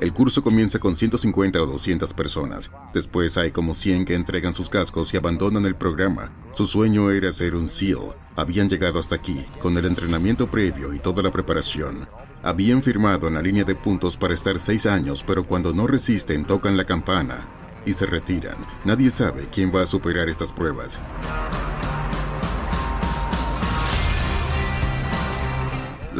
El curso comienza con 150 o 200 personas. Después hay como 100 que entregan sus cascos y abandonan el programa. Su sueño era ser un SEAL. Habían llegado hasta aquí, con el entrenamiento previo y toda la preparación. Habían firmado en la línea de puntos para estar seis años, pero cuando no resisten tocan la campana y se retiran. Nadie sabe quién va a superar estas pruebas.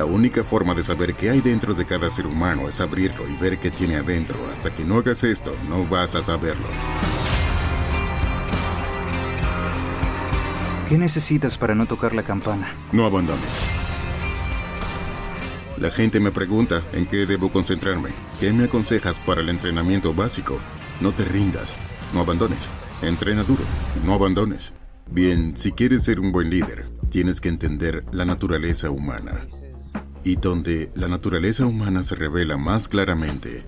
La única forma de saber qué hay dentro de cada ser humano es abrirlo y ver qué tiene adentro. Hasta que no hagas esto, no vas a saberlo. ¿Qué necesitas para no tocar la campana? No abandones. La gente me pregunta en qué debo concentrarme. ¿Qué me aconsejas para el entrenamiento básico? No te rindas. No abandones. Entrena duro. No abandones. Bien, si quieres ser un buen líder, tienes que entender la naturaleza humana y donde la naturaleza humana se revela más claramente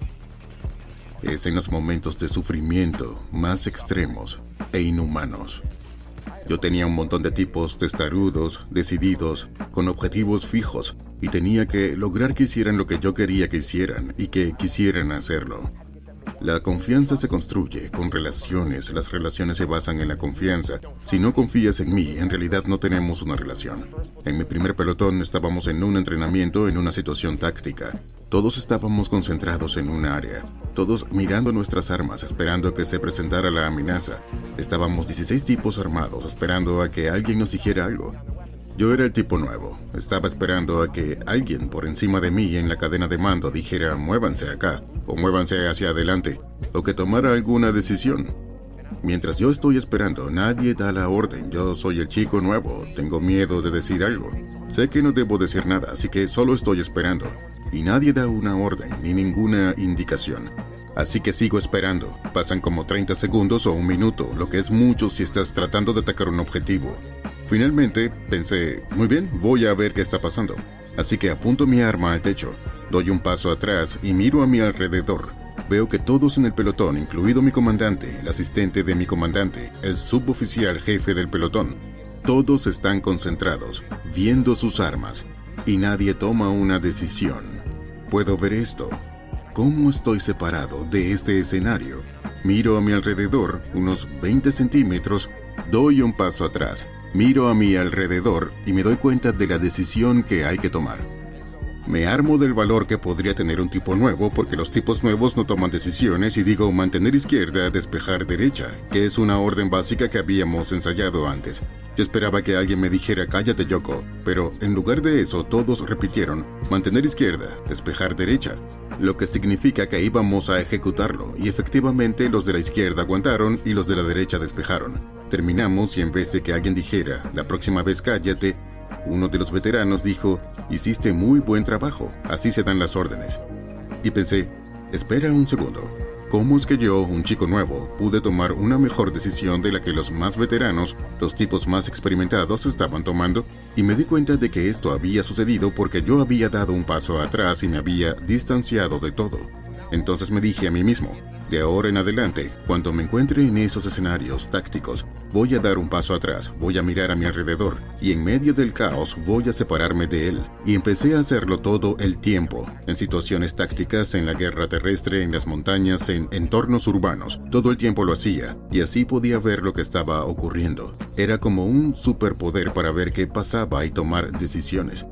es en los momentos de sufrimiento más extremos e inhumanos. Yo tenía un montón de tipos testarudos, decididos, con objetivos fijos, y tenía que lograr que hicieran lo que yo quería que hicieran y que quisieran hacerlo. La confianza se construye con relaciones, las relaciones se basan en la confianza. Si no confías en mí, en realidad no tenemos una relación. En mi primer pelotón estábamos en un entrenamiento en una situación táctica. Todos estábamos concentrados en un área, todos mirando nuestras armas, esperando que se presentara la amenaza. Estábamos 16 tipos armados, esperando a que alguien nos dijera algo. Yo era el tipo nuevo. Estaba esperando a que alguien por encima de mí en la cadena de mando dijera muévanse acá, o muévanse hacia adelante, o que tomara alguna decisión. Mientras yo estoy esperando, nadie da la orden. Yo soy el chico nuevo, tengo miedo de decir algo. Sé que no debo decir nada, así que solo estoy esperando. Y nadie da una orden ni ninguna indicación. Así que sigo esperando. Pasan como 30 segundos o un minuto, lo que es mucho si estás tratando de atacar un objetivo. Finalmente pensé, muy bien, voy a ver qué está pasando. Así que apunto mi arma al techo, doy un paso atrás y miro a mi alrededor. Veo que todos en el pelotón, incluido mi comandante, el asistente de mi comandante, el suboficial jefe del pelotón, todos están concentrados, viendo sus armas, y nadie toma una decisión. Puedo ver esto. ¿Cómo estoy separado de este escenario? Miro a mi alrededor, unos 20 centímetros, doy un paso atrás Miro a mi alrededor y me doy cuenta de la decisión que hay que tomar. Me armo del valor que podría tener un tipo nuevo porque los tipos nuevos no toman decisiones y digo mantener izquierda, despejar derecha, que es una orden básica que habíamos ensayado antes. Yo esperaba que alguien me dijera cállate Yoko, pero en lugar de eso todos repitieron mantener izquierda, despejar derecha, lo que significa que íbamos a ejecutarlo y efectivamente los de la izquierda aguantaron y los de la derecha despejaron. Terminamos y en vez de que alguien dijera, la próxima vez cállate, uno de los veteranos dijo, hiciste muy buen trabajo, así se dan las órdenes. Y pensé, espera un segundo, ¿cómo es que yo, un chico nuevo, pude tomar una mejor decisión de la que los más veteranos, los tipos más experimentados, estaban tomando? Y me di cuenta de que esto había sucedido porque yo había dado un paso atrás y me había distanciado de todo. Entonces me dije a mí mismo, de ahora en adelante, cuando me encuentre en esos escenarios tácticos, voy a dar un paso atrás, voy a mirar a mi alrededor y en medio del caos voy a separarme de él. Y empecé a hacerlo todo el tiempo, en situaciones tácticas, en la guerra terrestre, en las montañas, en entornos urbanos. Todo el tiempo lo hacía y así podía ver lo que estaba ocurriendo. Era como un superpoder para ver qué pasaba y tomar decisiones.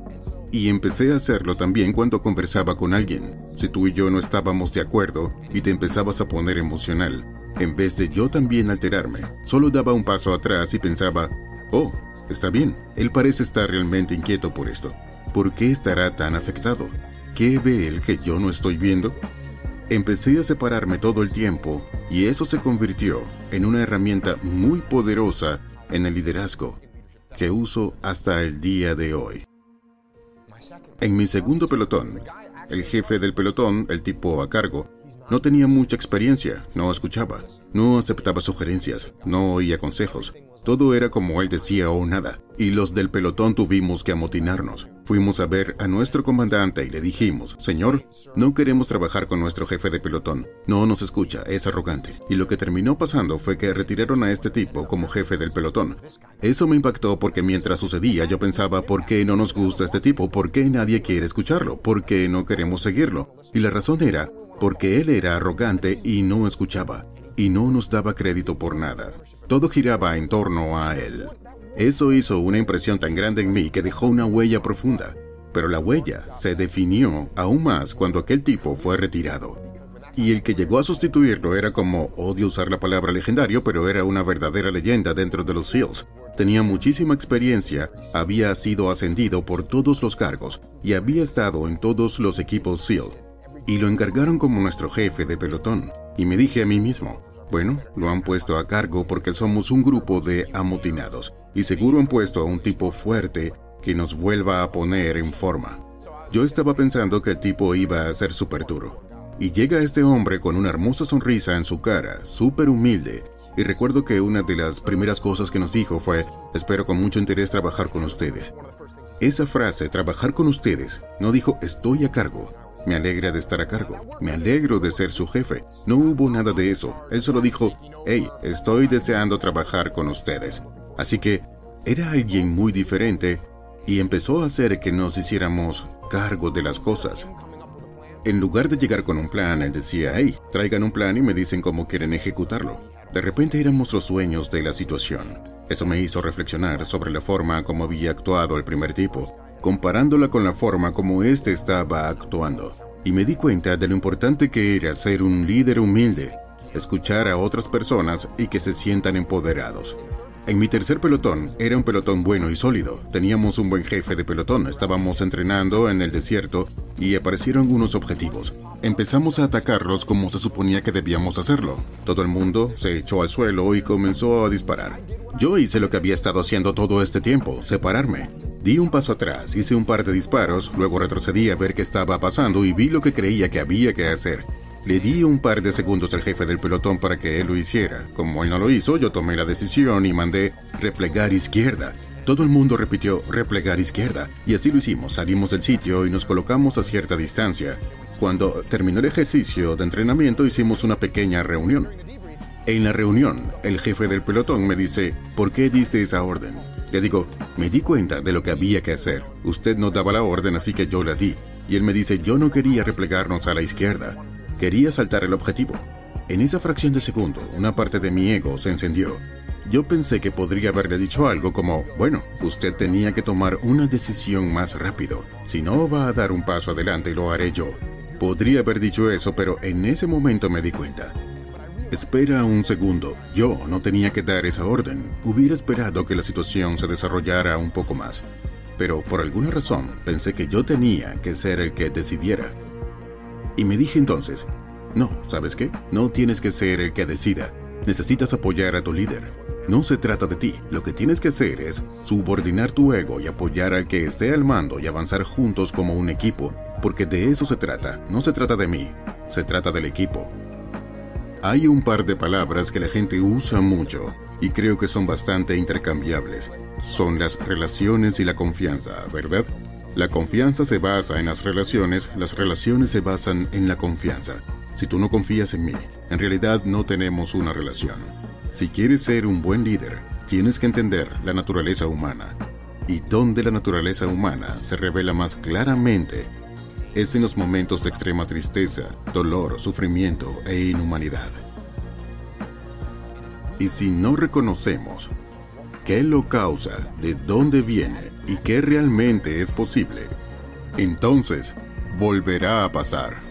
Y empecé a hacerlo también cuando conversaba con alguien. Si tú y yo no estábamos de acuerdo y te empezabas a poner emocional, en vez de yo también alterarme, solo daba un paso atrás y pensaba, oh, está bien, él parece estar realmente inquieto por esto. ¿Por qué estará tan afectado? ¿Qué ve él que yo no estoy viendo? Empecé a separarme todo el tiempo y eso se convirtió en una herramienta muy poderosa en el liderazgo que uso hasta el día de hoy. En mi segundo pelotón, el jefe del pelotón, el tipo a cargo, no tenía mucha experiencia, no escuchaba, no aceptaba sugerencias, no oía consejos, todo era como él decía o nada, y los del pelotón tuvimos que amotinarnos. Fuimos a ver a nuestro comandante y le dijimos, Señor, no queremos trabajar con nuestro jefe de pelotón. No nos escucha, es arrogante. Y lo que terminó pasando fue que retiraron a este tipo como jefe del pelotón. Eso me impactó porque mientras sucedía yo pensaba, ¿por qué no nos gusta este tipo? ¿Por qué nadie quiere escucharlo? ¿Por qué no queremos seguirlo? Y la razón era, porque él era arrogante y no escuchaba, y no nos daba crédito por nada. Todo giraba en torno a él. Eso hizo una impresión tan grande en mí que dejó una huella profunda. Pero la huella se definió aún más cuando aquel tipo fue retirado. Y el que llegó a sustituirlo era como, odio usar la palabra legendario, pero era una verdadera leyenda dentro de los SEALs. Tenía muchísima experiencia, había sido ascendido por todos los cargos y había estado en todos los equipos SEAL. Y lo encargaron como nuestro jefe de pelotón. Y me dije a mí mismo, bueno, lo han puesto a cargo porque somos un grupo de amotinados y seguro han puesto a un tipo fuerte que nos vuelva a poner en forma. Yo estaba pensando que el tipo iba a ser súper duro. Y llega este hombre con una hermosa sonrisa en su cara, súper humilde, y recuerdo que una de las primeras cosas que nos dijo fue, espero con mucho interés trabajar con ustedes. Esa frase, trabajar con ustedes, no dijo estoy a cargo, me alegra de estar a cargo. Me alegro de ser su jefe. No hubo nada de eso. Él solo dijo, hey, estoy deseando trabajar con ustedes. Así que era alguien muy diferente y empezó a hacer que nos hiciéramos cargo de las cosas. En lugar de llegar con un plan, él decía, hey, traigan un plan y me dicen cómo quieren ejecutarlo. De repente éramos los sueños de la situación. Eso me hizo reflexionar sobre la forma como había actuado el primer tipo comparándola con la forma como éste estaba actuando, y me di cuenta de lo importante que era ser un líder humilde, escuchar a otras personas y que se sientan empoderados. En mi tercer pelotón era un pelotón bueno y sólido. Teníamos un buen jefe de pelotón, estábamos entrenando en el desierto y aparecieron unos objetivos. Empezamos a atacarlos como se suponía que debíamos hacerlo. Todo el mundo se echó al suelo y comenzó a disparar. Yo hice lo que había estado haciendo todo este tiempo, separarme. Di un paso atrás, hice un par de disparos, luego retrocedí a ver qué estaba pasando y vi lo que creía que había que hacer. Le di un par de segundos al jefe del pelotón para que él lo hiciera. Como él no lo hizo, yo tomé la decisión y mandé replegar izquierda. Todo el mundo repitió replegar izquierda, y así lo hicimos. Salimos del sitio y nos colocamos a cierta distancia. Cuando terminó el ejercicio de entrenamiento hicimos una pequeña reunión. En la reunión, el jefe del pelotón me dice, ¿por qué diste esa orden? Le digo, me di cuenta de lo que había que hacer. Usted no daba la orden, así que yo la di. Y él me dice, yo no quería replegarnos a la izquierda. Quería saltar el objetivo. En esa fracción de segundo, una parte de mi ego se encendió. Yo pensé que podría haberle dicho algo como, bueno, usted tenía que tomar una decisión más rápido. Si no va a dar un paso adelante, lo haré yo. Podría haber dicho eso, pero en ese momento me di cuenta. Espera un segundo. Yo no tenía que dar esa orden. Hubiera esperado que la situación se desarrollara un poco más. Pero por alguna razón pensé que yo tenía que ser el que decidiera. Y me dije entonces, no, ¿sabes qué? No tienes que ser el que decida. Necesitas apoyar a tu líder. No se trata de ti. Lo que tienes que hacer es subordinar tu ego y apoyar al que esté al mando y avanzar juntos como un equipo. Porque de eso se trata. No se trata de mí. Se trata del equipo. Hay un par de palabras que la gente usa mucho y creo que son bastante intercambiables. Son las relaciones y la confianza, ¿verdad? La confianza se basa en las relaciones, las relaciones se basan en la confianza. Si tú no confías en mí, en realidad no tenemos una relación. Si quieres ser un buen líder, tienes que entender la naturaleza humana. Y donde la naturaleza humana se revela más claramente es en los momentos de extrema tristeza, dolor, sufrimiento e inhumanidad. Y si no reconocemos qué lo causa, de dónde viene y qué realmente es posible, entonces volverá a pasar.